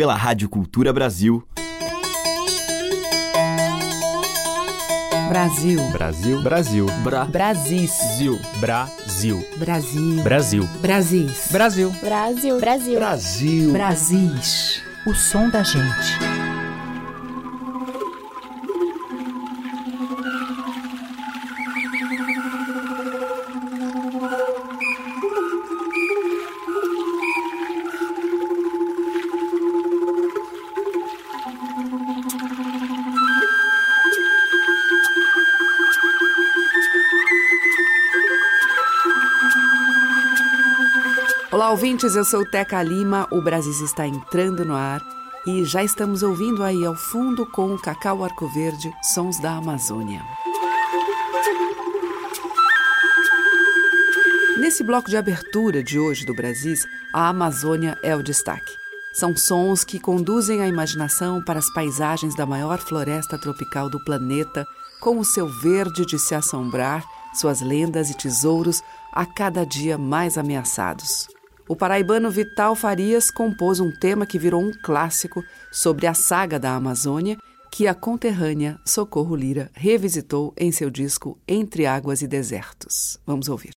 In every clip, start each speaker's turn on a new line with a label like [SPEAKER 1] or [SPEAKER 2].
[SPEAKER 1] pela Rádio Cultura Brasil.
[SPEAKER 2] Brasil.
[SPEAKER 3] Brasil. Brasil.
[SPEAKER 2] Bra. Brasis.
[SPEAKER 3] Brasil. Brasil.
[SPEAKER 2] Brasil.
[SPEAKER 3] Brasil.
[SPEAKER 2] Brasis.
[SPEAKER 3] Brasil.
[SPEAKER 4] Brasil. Brasil.
[SPEAKER 5] Brasil.
[SPEAKER 2] Brasis. O som da gente. Olá, ouvintes, eu sou Teca Lima, o Brasil está entrando no ar e já estamos ouvindo aí ao fundo com o Cacau Arco Verde, Sons da Amazônia. Nesse bloco de abertura de hoje do Brasis, a Amazônia é o destaque. São sons que conduzem a imaginação para as paisagens da maior floresta tropical do planeta, com o seu verde de se assombrar, suas lendas e tesouros a cada dia mais ameaçados. O paraibano Vital Farias compôs um tema que virou um clássico sobre a saga da Amazônia, que a conterrânea Socorro Lira revisitou em seu disco Entre Águas e Desertos. Vamos ouvir.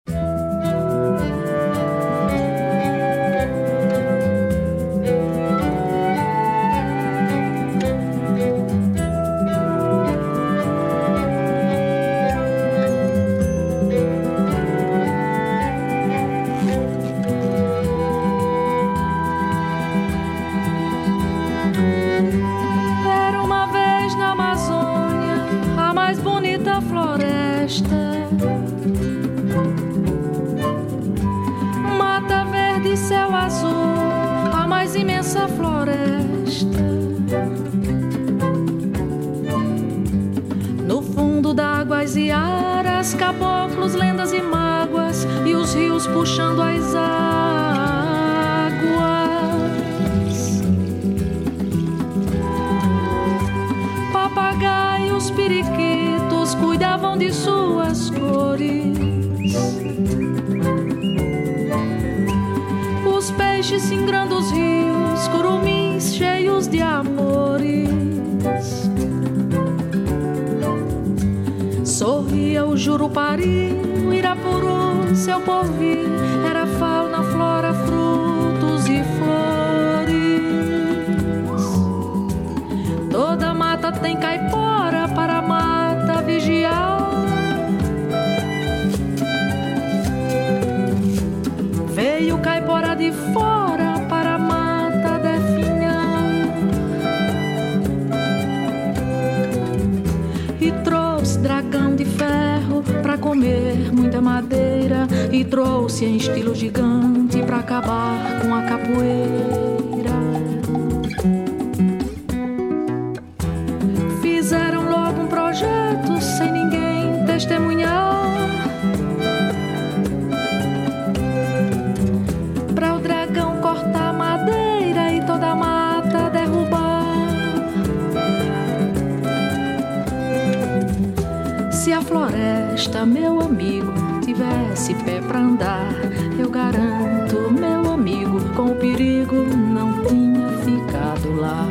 [SPEAKER 6] Mata verde céu azul, a mais imensa floresta. No fundo d'águas e aras, caboclos, lendas e mágoas, e os rios puxando as águas. papagaios, periquitos cuidavam de singrando os rios, curumins cheios de amores. Sorria o Jurupari, o Irapuru, seu porvir, trouxe em estilo gigante para acabar com a capoeira. Fizeram logo um projeto sem ninguém testemunhar. Pra o dragão cortar madeira e toda a mata derrubar. Se a floresta, meu amigo, tivesse pé pra andar, eu garanto, meu amigo, com o perigo não tinha ficado lá.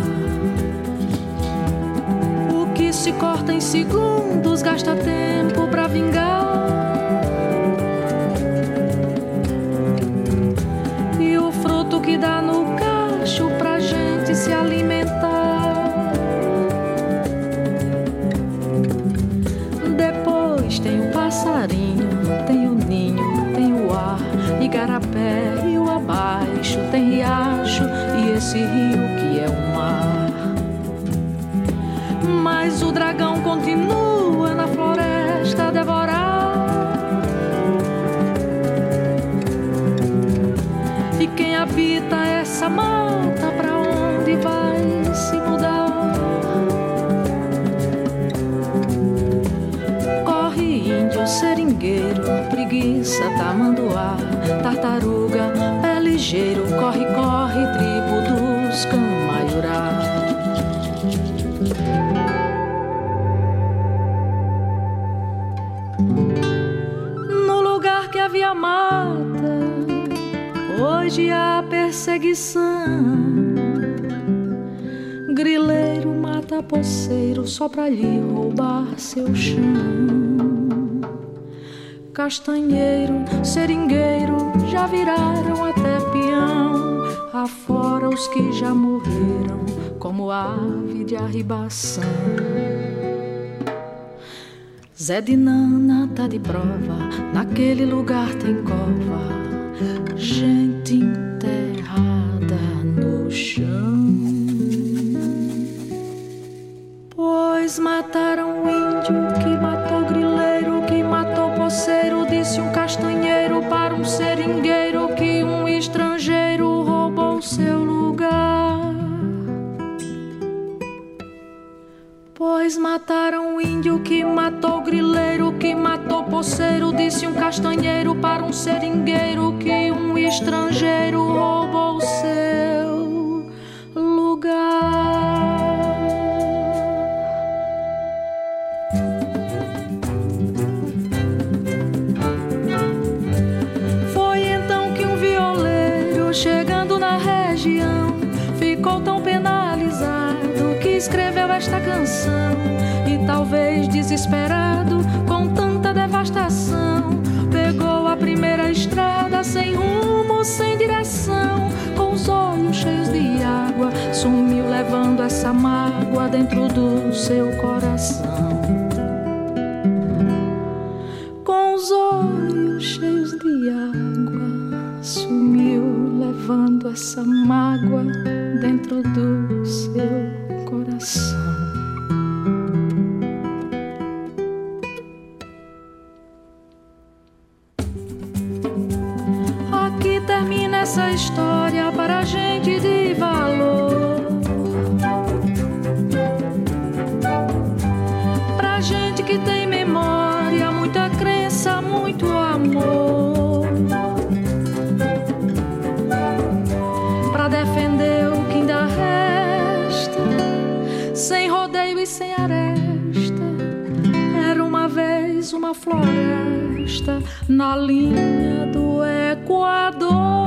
[SPEAKER 6] O que se corta em segundos gasta tempo pra vingar. E o fruto que dá no cacho pra gente se alimentar. ligeiro, corre, corre, tribo dos camaiurá. No lugar que havia mata, hoje há perseguição. Grileiro mata poceiro só pra lhe roubar seu chão. Castanheiro, seringueiro já viraram a afora os que já morreram, como ave de arribação. Zé de Nana tá de prova, naquele lugar tem cova, gente inteira. poceiro disse um castanheiro para um seringueiro que um estrangeiro roubou seu lugar. Foi então que um violeiro chegando na região ficou tão penalizado que escreveu esta canção e talvez desesperado sem rumo, sem direção, com os olhos cheios de água, sumiu levando essa mágoa dentro do seu coração. na linha do Equador.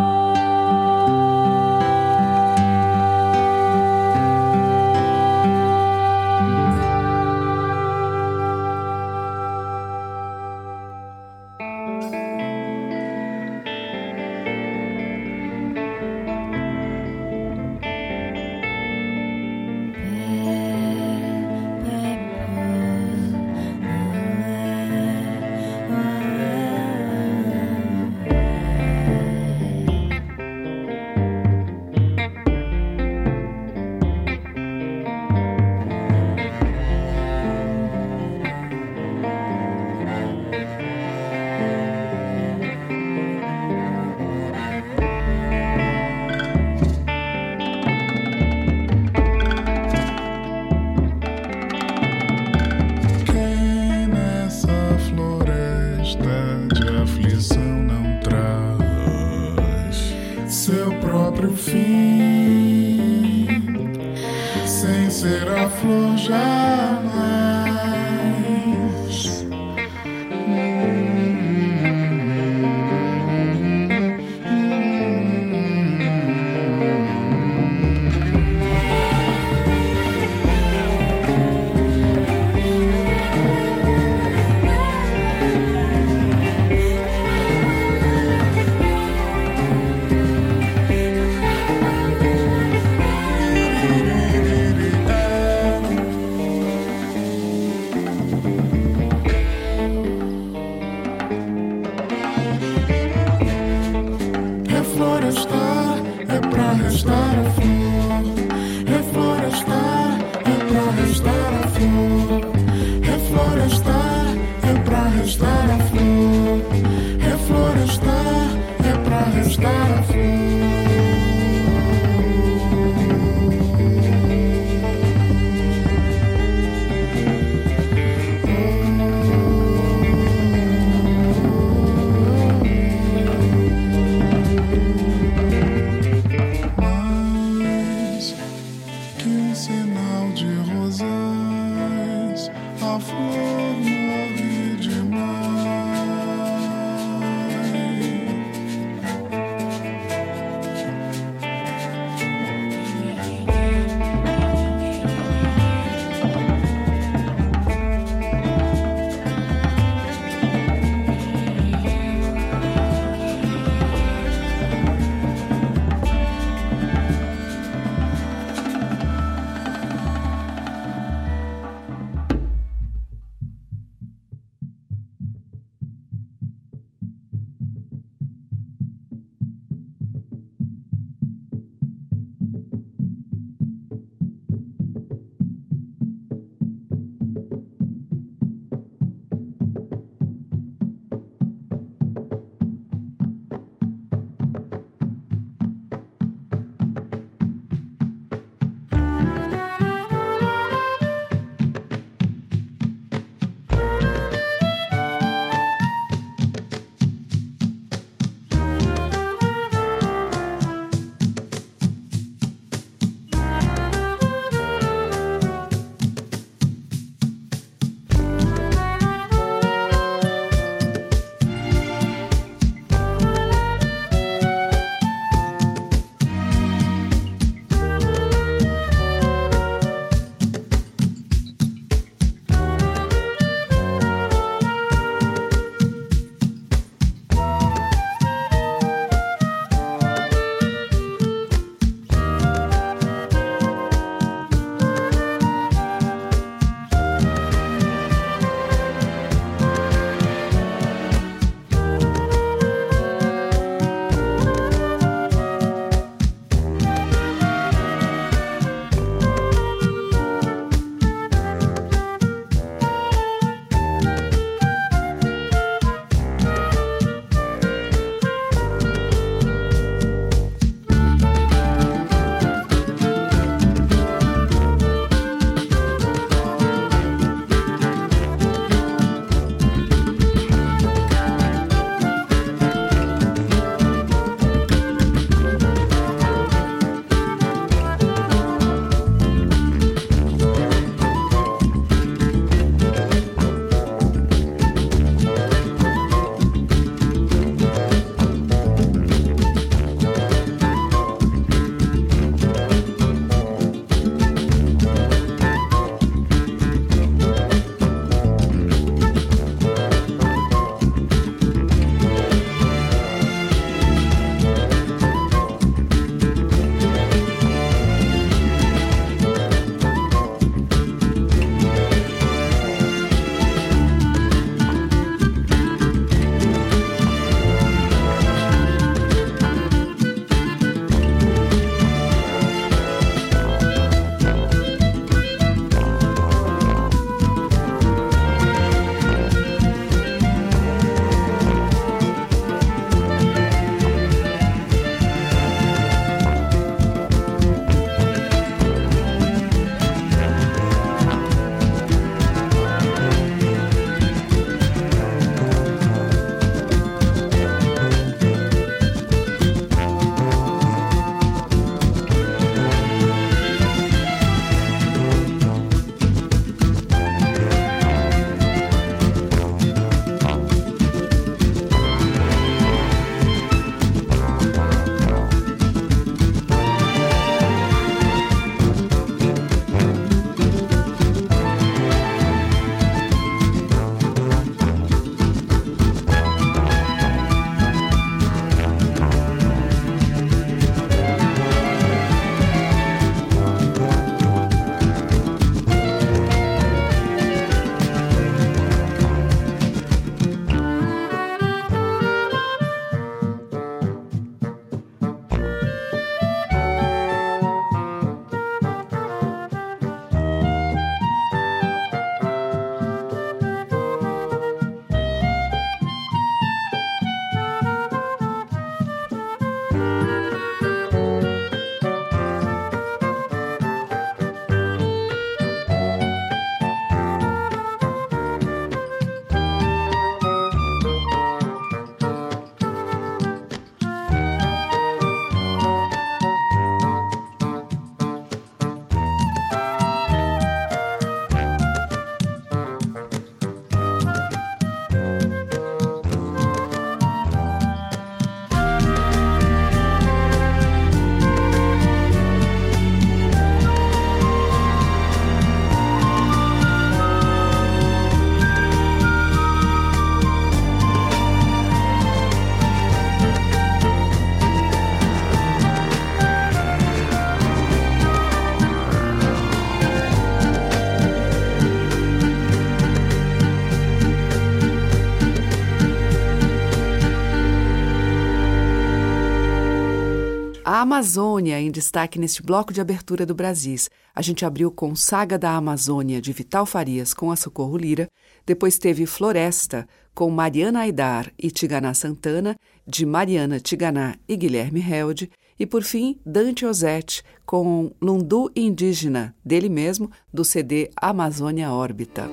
[SPEAKER 7] Amazônia em destaque neste bloco de abertura do Brasis. A gente abriu com Saga da Amazônia, de Vital Farias, com a Socorro Lira. Depois teve Floresta, com Mariana Aidar e Tiganá Santana, de Mariana Tiganá e Guilherme Held. E, por fim, Dante Ozette, com Lundu Indígena, dele mesmo, do CD Amazônia Órbita.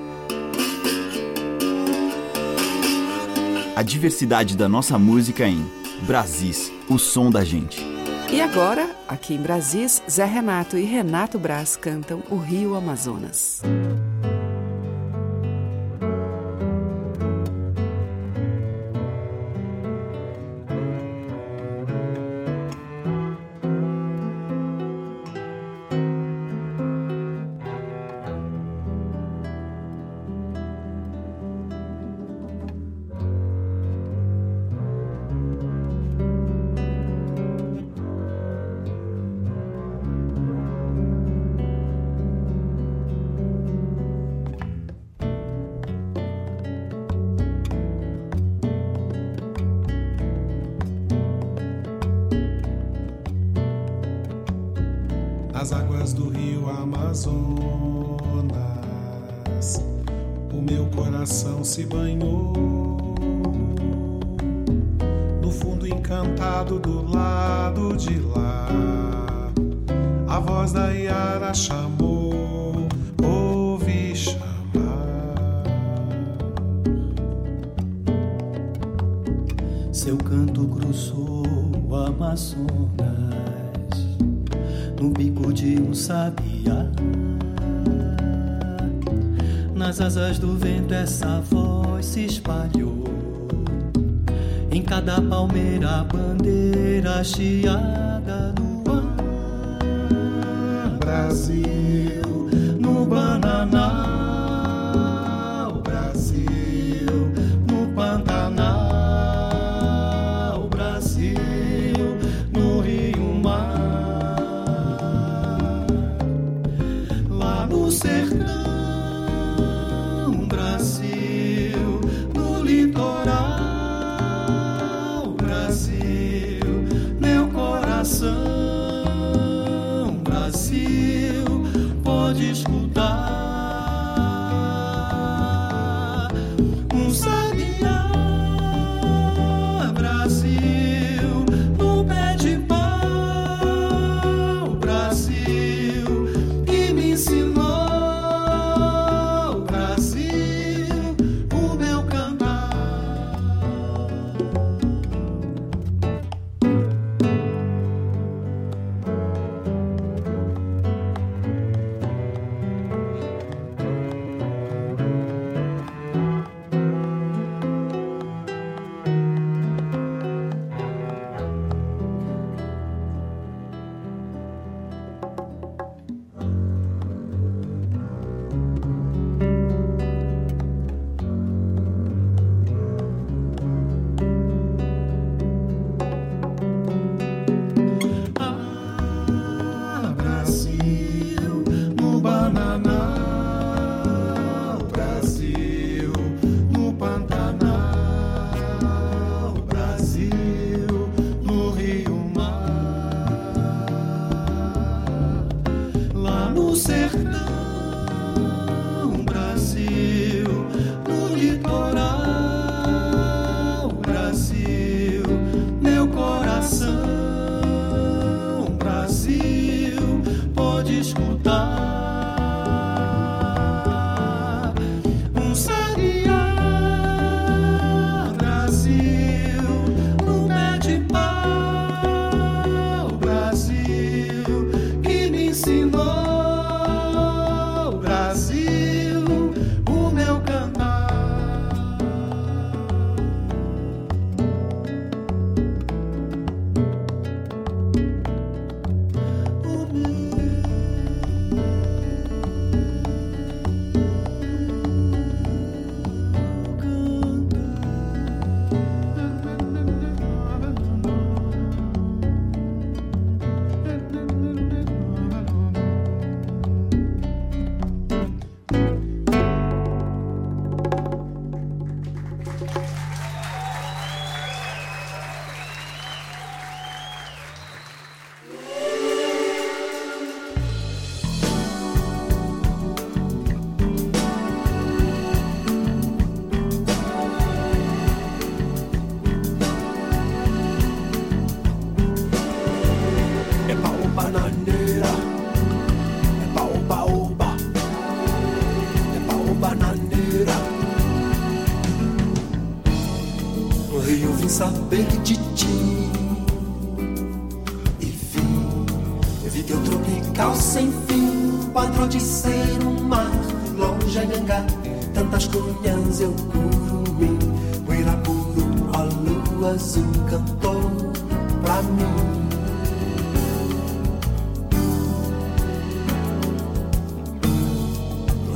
[SPEAKER 1] A diversidade da nossa música em Brasis, o som da gente.
[SPEAKER 7] E agora, aqui em Brasis, Zé Renato e Renato Braz cantam O Rio Amazonas.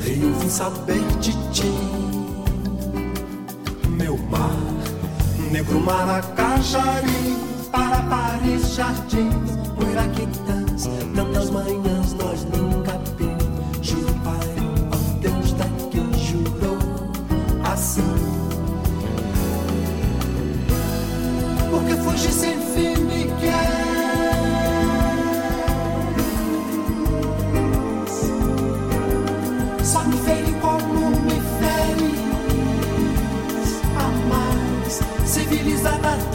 [SPEAKER 8] Eu vim saber de ti, meu mar, negro maracajari, para Paris, jardins, muiraquitãs, tantas manhãs. Não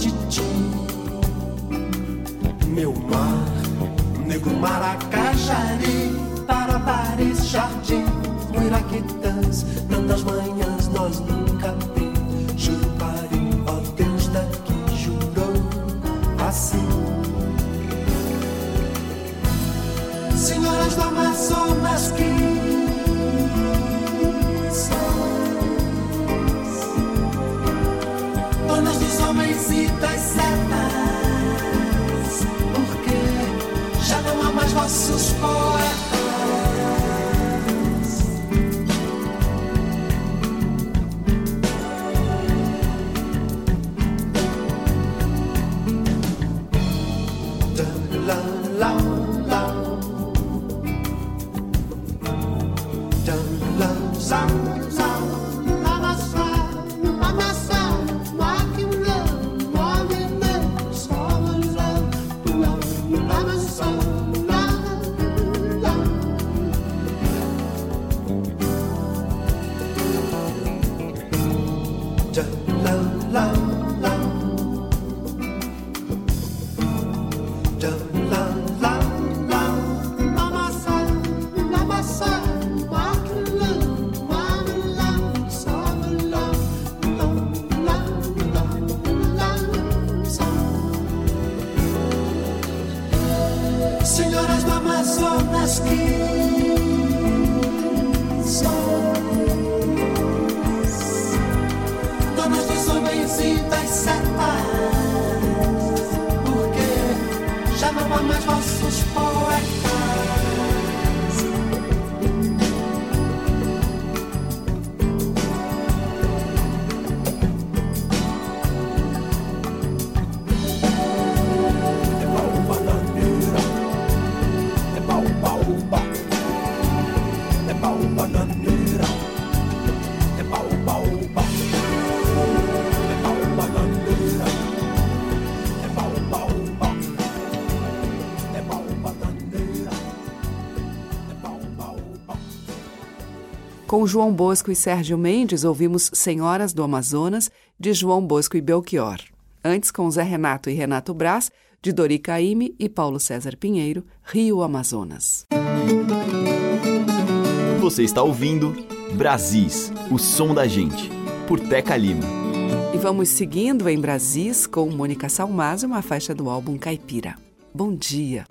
[SPEAKER 8] You change.
[SPEAKER 2] Com João Bosco e Sérgio Mendes, ouvimos Senhoras do Amazonas, de João Bosco e Belchior. Antes, com Zé Renato e Renato Brás, de Dori Caime e Paulo César Pinheiro, Rio Amazonas.
[SPEAKER 1] Você está ouvindo Brasis, o som da gente, por Teca Lima.
[SPEAKER 2] E vamos seguindo em Brasis com Mônica Salmazo, uma faixa do álbum Caipira. Bom dia!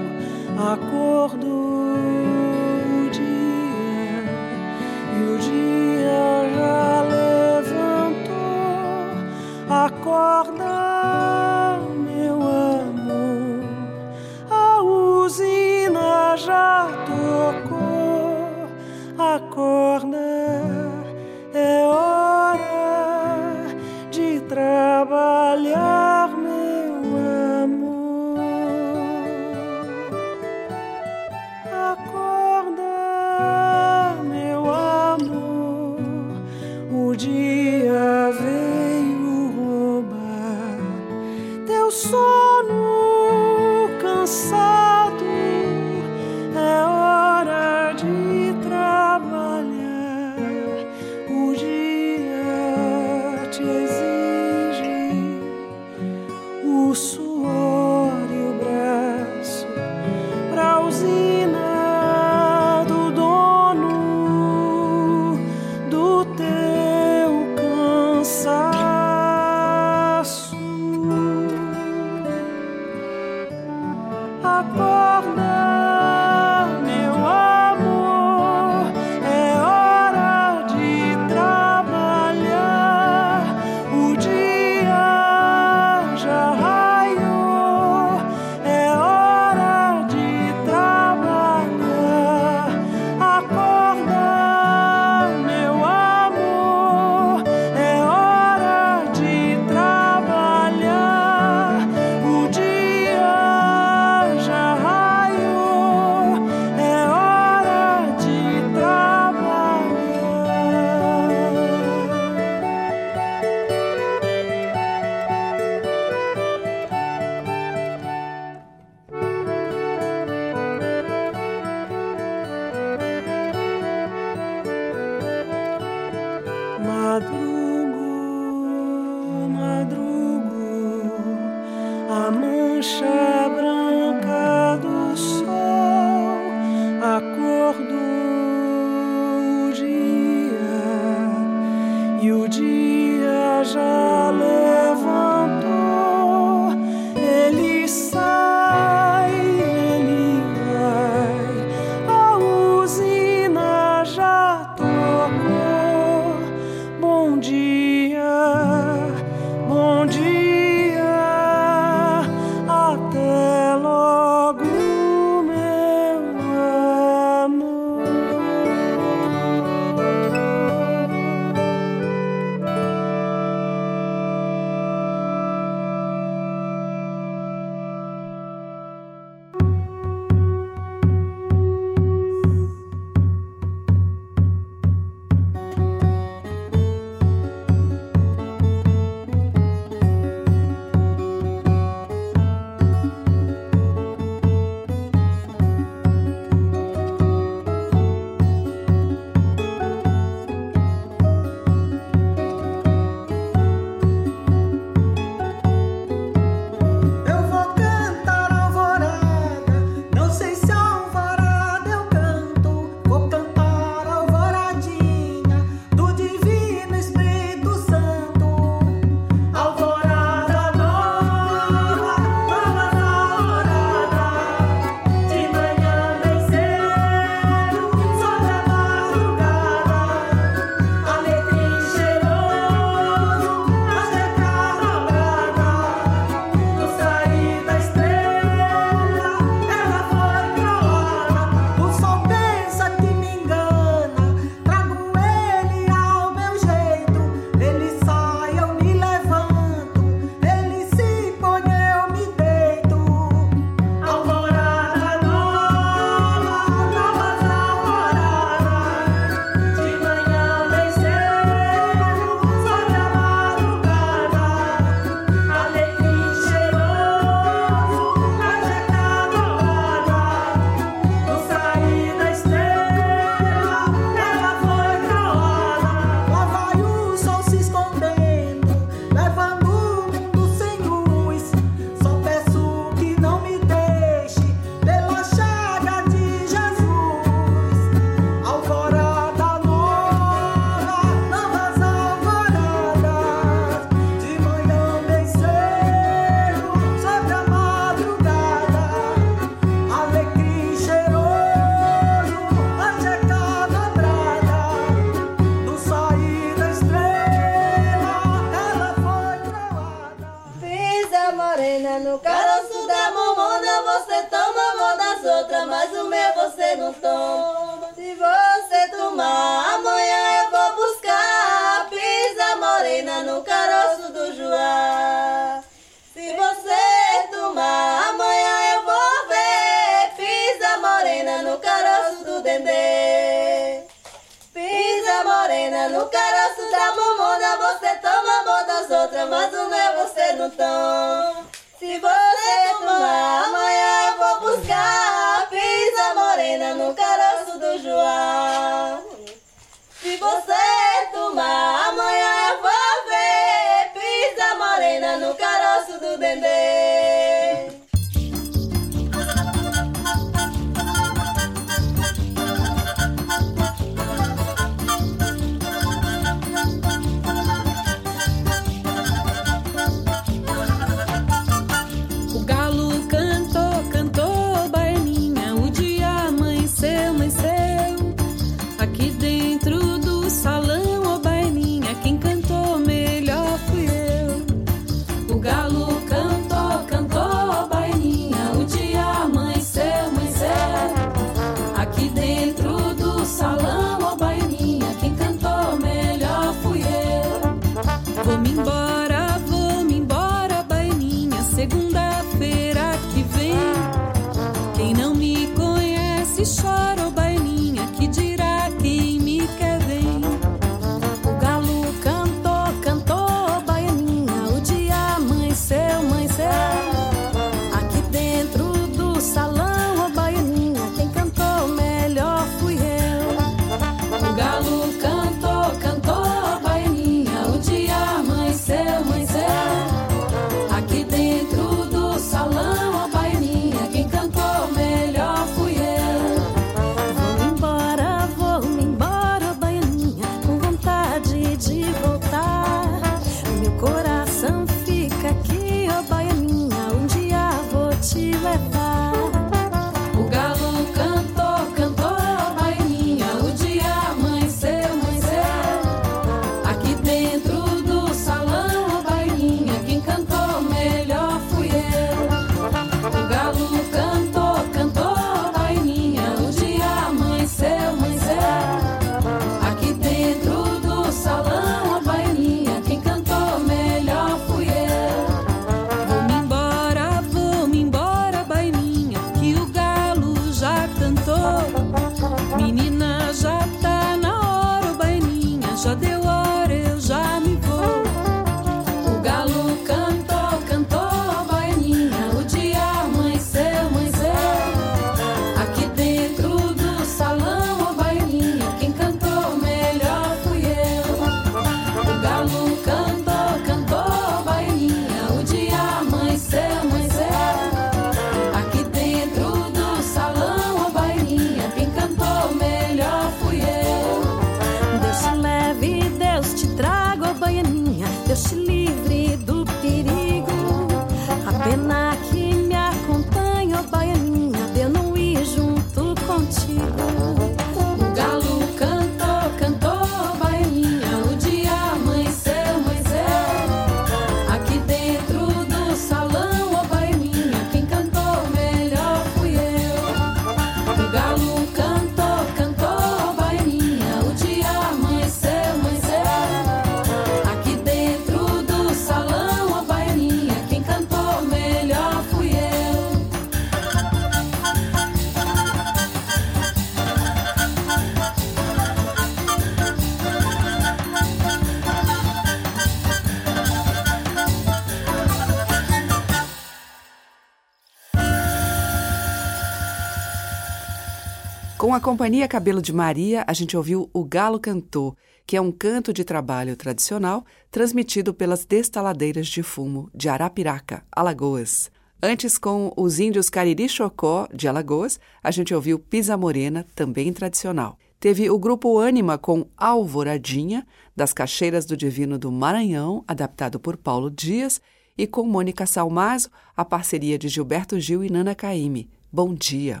[SPEAKER 9] a
[SPEAKER 2] Companhia Cabelo de Maria, a gente ouviu O Galo Cantou, que é um canto de trabalho tradicional transmitido pelas destaladeiras de fumo de Arapiraca, Alagoas. Antes, com os índios Cariri Chocó, de Alagoas, a gente ouviu Pisa Morena, também tradicional. Teve o grupo Ânima com Alvoradinha, das Caixeiras do Divino do Maranhão, adaptado por Paulo Dias, e com Mônica Salmazo, a parceria de Gilberto Gil e Nana Caime. Bom dia!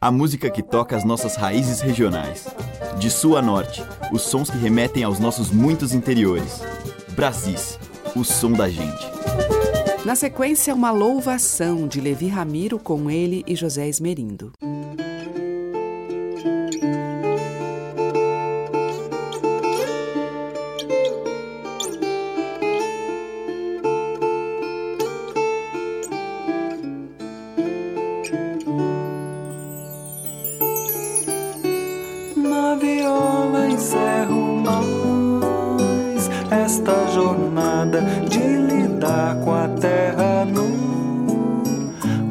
[SPEAKER 1] A música que toca as nossas raízes regionais. De sul a norte, os sons que remetem aos nossos muitos interiores. Brasis, o som da gente.
[SPEAKER 2] Na sequência, uma louvação de Levi Ramiro com ele e José Esmerindo.
[SPEAKER 10] Jornada de lidar com a terra no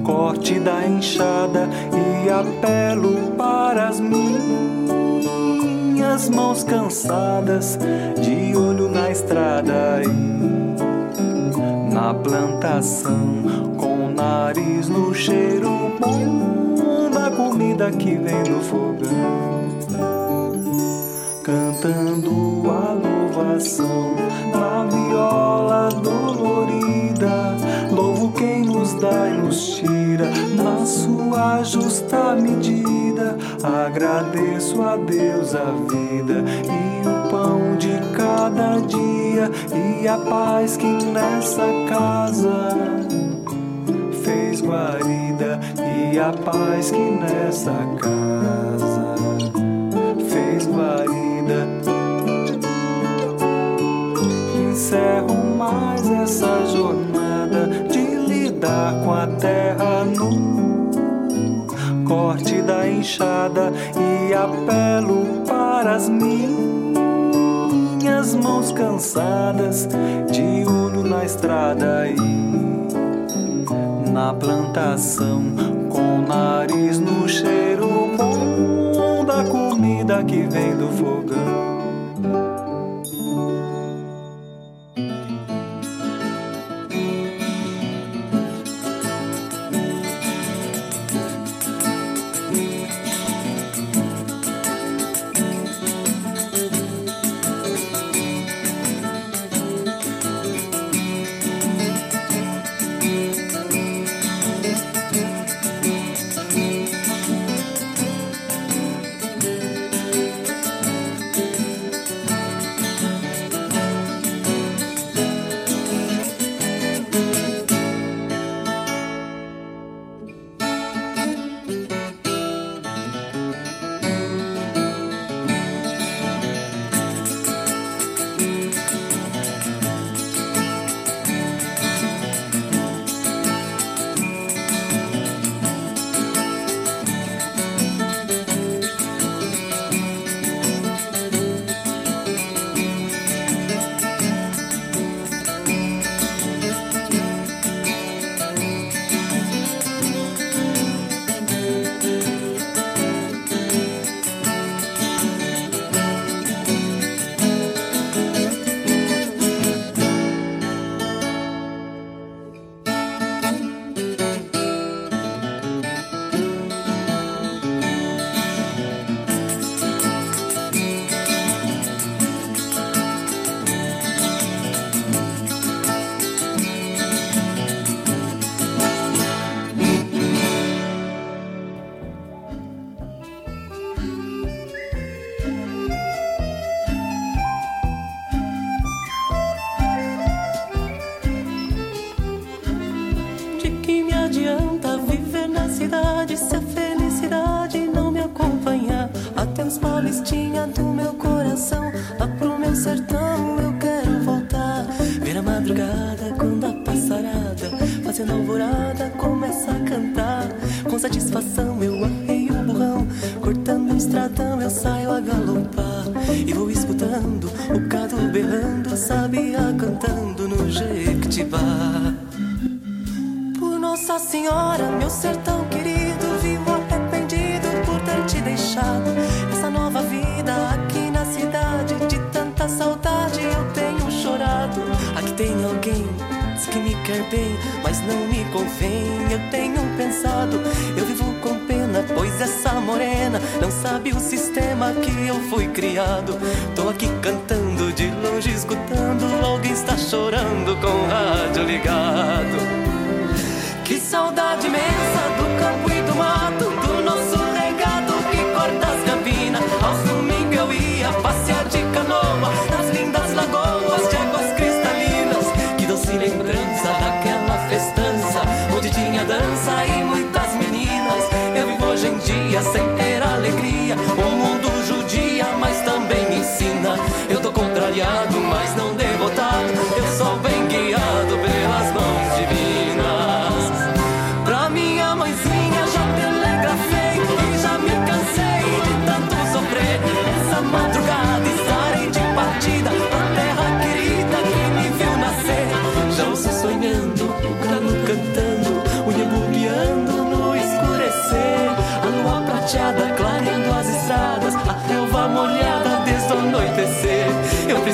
[SPEAKER 10] corte da enxada e apelo para as minhas mãos cansadas de olho na estrada e na plantação com o nariz no cheiro bom da comida que vem do fogão justa medida. Agradeço a Deus a vida e o pão de cada dia e a paz que nessa casa fez guarida e a paz que nessa casa fez guarida. Encerro mais essa jornada de lidar com a terra no corte da enxada e apelo para as minhas mãos cansadas de olho na estrada e na plantação com o nariz no cheiro bom da comida que vem do fogão.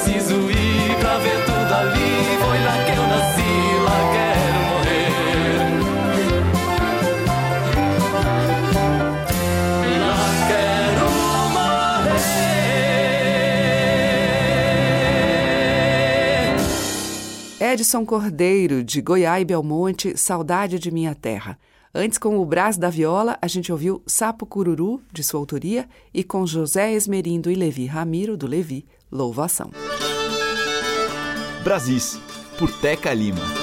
[SPEAKER 11] Preciso ir pra ver tudo ali, foi lá que eu nasci, lá quero morrer. Lá quero morrer.
[SPEAKER 2] Edson Cordeiro, de Goiás e Belmonte, Saudade de Minha Terra. Antes, com o Brás da Viola, a gente ouviu Sapo Cururu, de sua autoria, e com José Esmerindo e Levi Ramiro, do Levi, Louvação.
[SPEAKER 1] Brasis, por Teca Lima.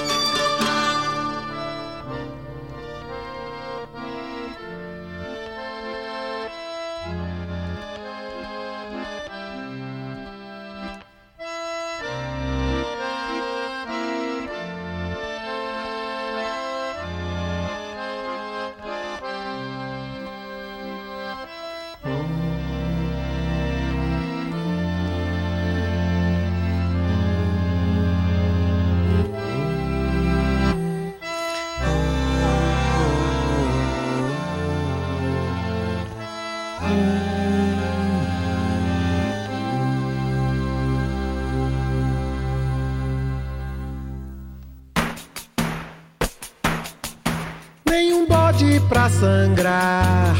[SPEAKER 12] Pra sangrar,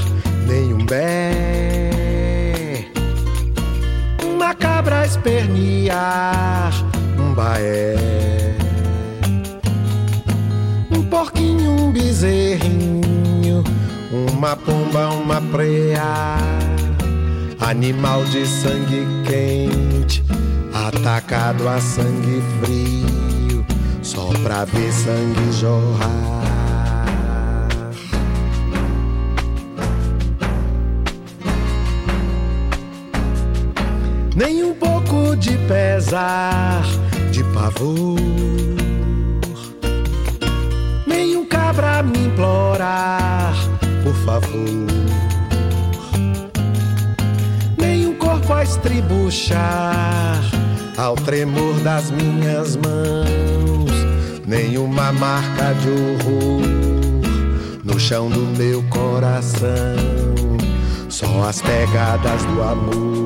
[SPEAKER 12] nenhum bé. Uma cabra espernear, um baé. Um porquinho, um bezerrinho, uma pomba, uma preá. Animal de sangue quente, atacado a sangue frio, só pra ver sangue jorrar. Pesar, de pavor, nem um cabra me implorar, por favor, nem um corpo a estribuchar ao tremor das minhas mãos, nem uma marca de horror no chão do meu coração, só as pegadas do amor.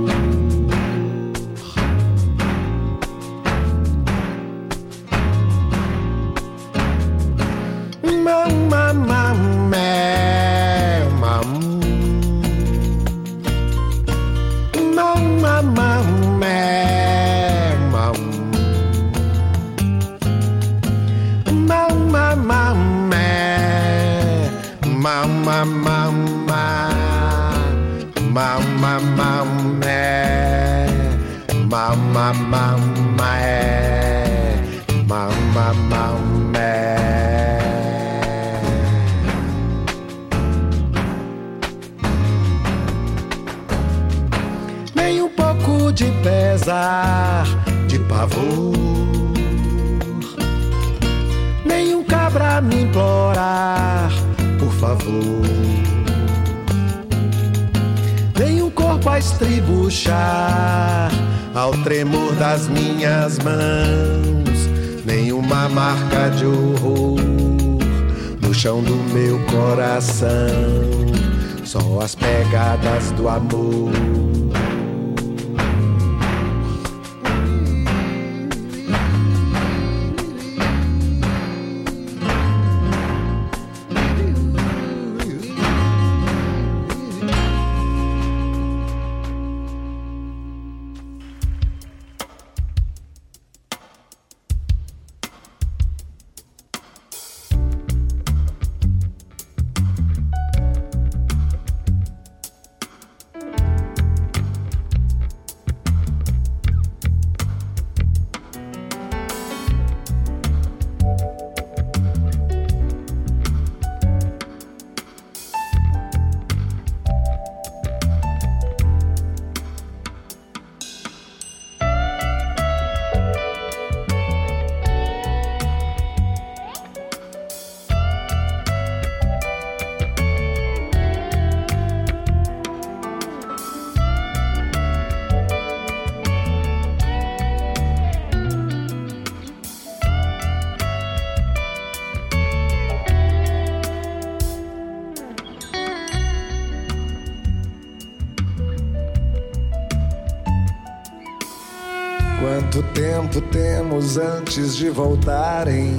[SPEAKER 13] Antes de voltarem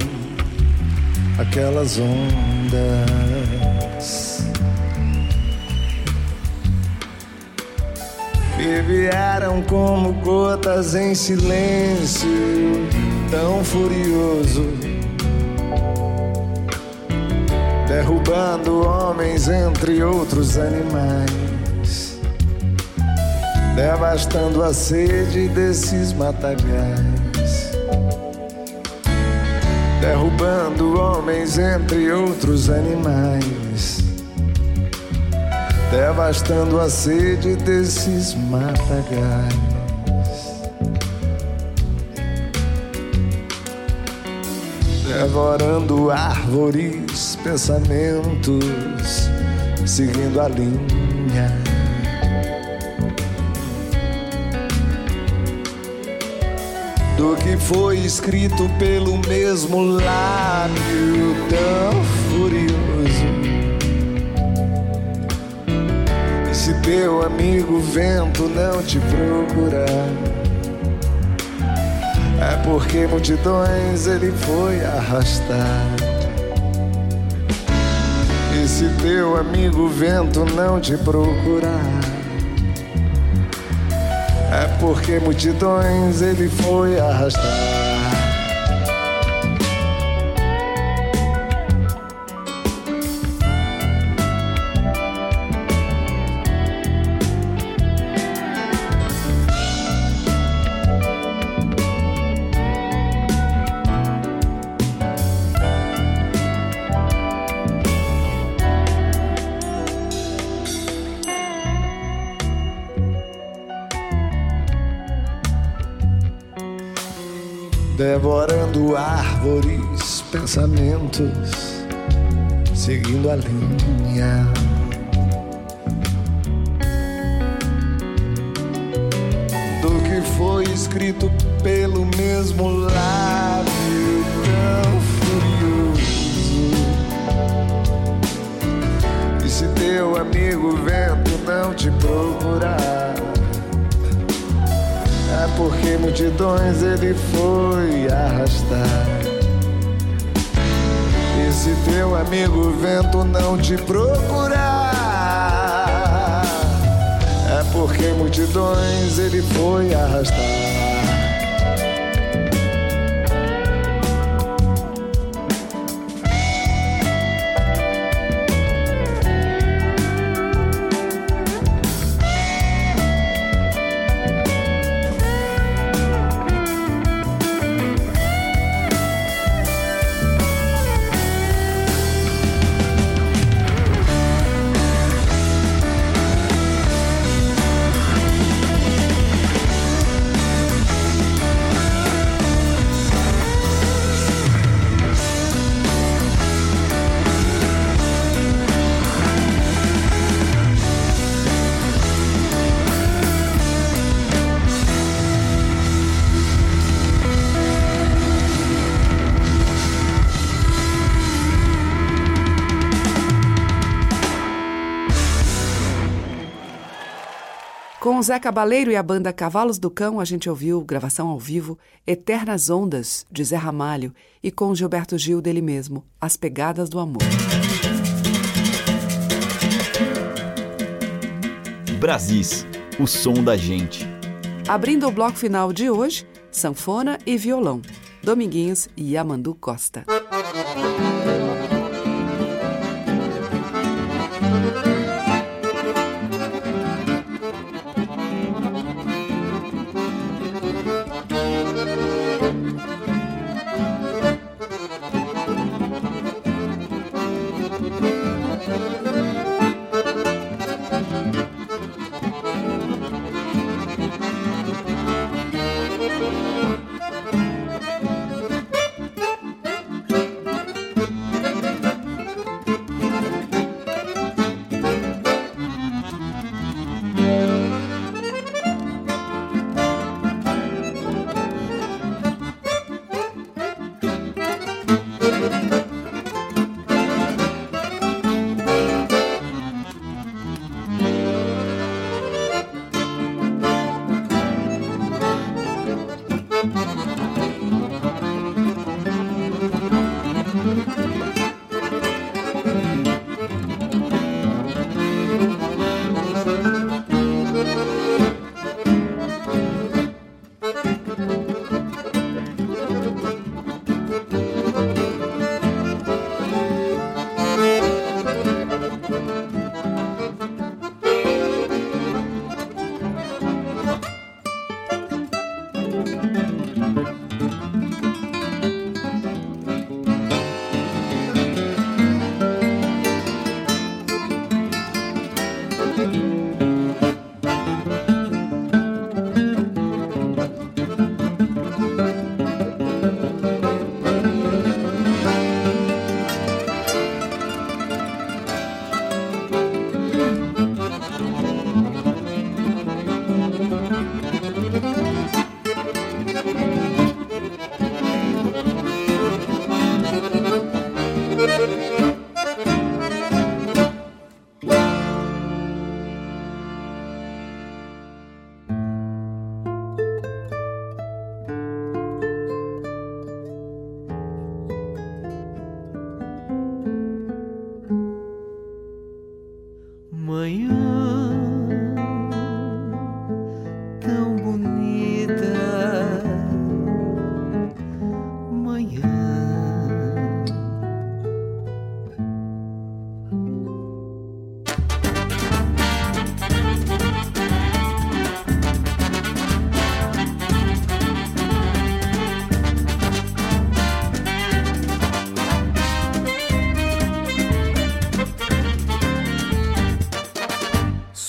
[SPEAKER 13] aquelas ondas? E vieram como gotas em silêncio, tão furioso, derrubando homens entre outros animais, devastando a sede desses matagais, derrubando homens entre outros animais devastando a sede desses matagais. Devorando árvores, pensamentos, seguindo a linha. Foi escrito pelo mesmo lábio tão furioso. se teu amigo vento não te procurar, é porque multidões ele foi arrastar. E se teu amigo vento não te procurar, é porque multidões ele foi arrastar. Pensamentos, seguindo a linha. Do que foi escrito pelo mesmo lábio tão furioso. E se teu amigo vento não te procurar é porque multidões ele foi arrastar. Teu amigo vento não te procurar, é porque multidões ele foi arrastar.
[SPEAKER 2] Com Zé Cabaleiro e a banda Cavalos do Cão, a gente ouviu gravação ao vivo Eternas Ondas, de Zé Ramalho, e com Gilberto Gil dele mesmo, As Pegadas do Amor.
[SPEAKER 1] Brasis, o som da gente.
[SPEAKER 2] Abrindo o bloco final de hoje, sanfona e violão, Dominguinhos e Yamandu Costa.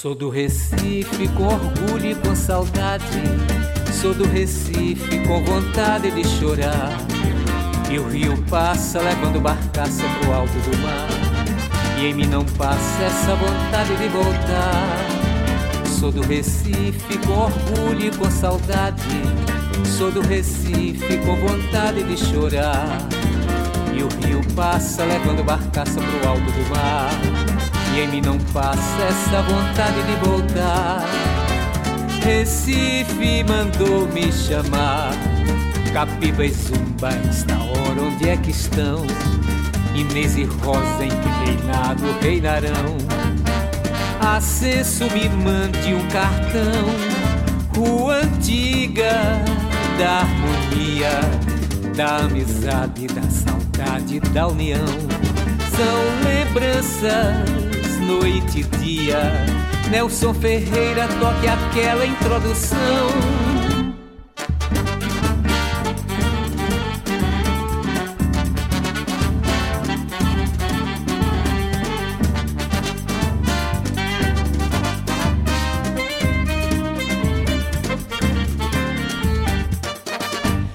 [SPEAKER 14] Sou do Recife com orgulho e com saudade. Sou do Recife com vontade de chorar. E o rio passa levando barcaça pro alto do mar. E em mim não passa essa vontade de voltar. Sou do Recife com orgulho e com saudade. Sou do Recife com vontade de chorar. E o rio passa levando barcaça pro alto do mar. E em mim não passa essa vontade de voltar. Recife mandou me chamar. Capiba e Zumba, esta hora onde é que estão? Inês e Rosa em que reinado reinarão. Acesso me mande um cartão. Rua antiga da harmonia, da amizade, da saudade, da união. São lembranças, noite e dia. Nelson Ferreira toque aquela introdução.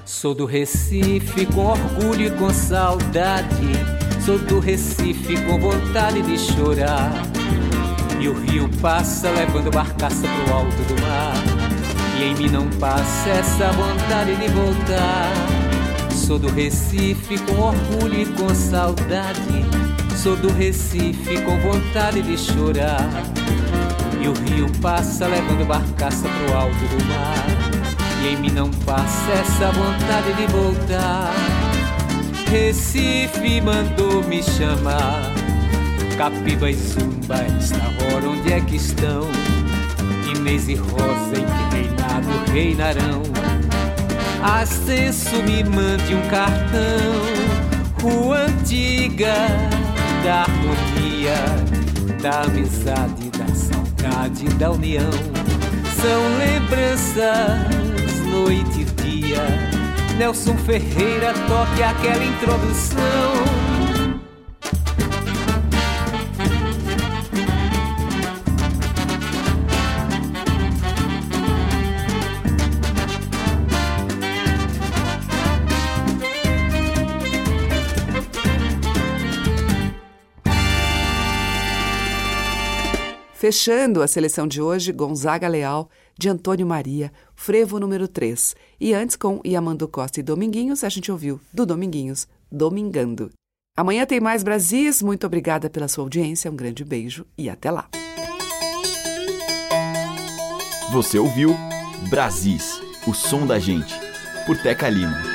[SPEAKER 14] Sou do Recife com orgulho e com saudade. Sou do Recife com vontade de chorar. E o rio passa levando barcaça pro alto do mar. E em mim não passa essa vontade de voltar. Sou do Recife com orgulho e com saudade. Sou do Recife com vontade de chorar. E o rio passa levando barcaça pro alto do mar. E em mim não passa essa vontade de voltar. Recife mandou me chamar. Capiba e Zumba, esta hora onde é que estão? Inês e Rosa em que reinado reinarão. Ascenso me mande um cartão. Rua antiga da harmonia, da amizade, da saudade, da união. São lembranças, noite e dia. Nelson Ferreira toque aquela introdução.
[SPEAKER 2] Fechando a seleção de hoje, Gonzaga Leal, de Antônio Maria, Frevo número 3. E antes, com Iamando Costa e Dominguinhos, a gente ouviu do Dominguinhos, Domingando. Amanhã tem mais Brasis. Muito obrigada pela sua audiência. Um grande beijo e até lá.
[SPEAKER 1] Você ouviu Brasis, o som da gente, por Teca Lima.